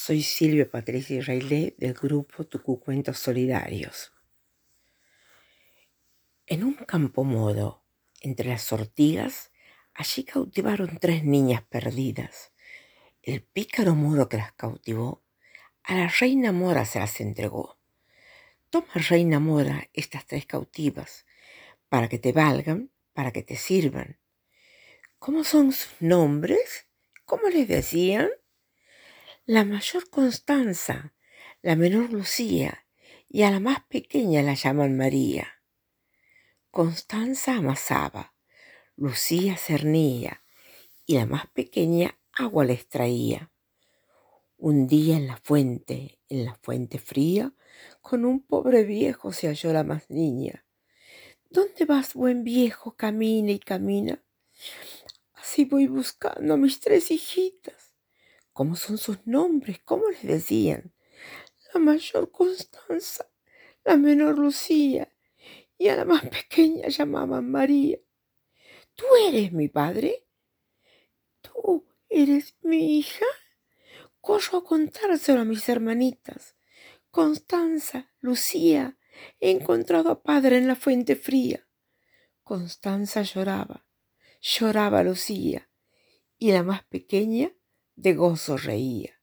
Soy Silvia Patricia Israelé del grupo Tucu Cuentos Solidarios. En un campo modo, entre las ortigas, allí cautivaron tres niñas perdidas. El pícaro moro que las cautivó, a la reina mora se las entregó. Toma, reina mora, estas tres cautivas, para que te valgan, para que te sirvan. ¿Cómo son sus nombres? ¿Cómo les decían? La mayor Constanza, la menor Lucía, y a la más pequeña la llaman María. Constanza amasaba, Lucía cernía, y la más pequeña agua les traía. Un día en la fuente, en la fuente fría, con un pobre viejo se halló la más niña. ¿Dónde vas, buen viejo? Camina y camina. Así voy buscando a mis tres hijitas. ¿Cómo son sus nombres? ¿Cómo les decían? La mayor Constanza, la menor Lucía y a la más pequeña llamaban María. ¿Tú eres mi padre? ¿Tú eres mi hija? Corro a contárselo a mis hermanitas. Constanza, Lucía, he encontrado a padre en la fuente fría. Constanza lloraba, lloraba Lucía, y la más pequeña de gozo reía.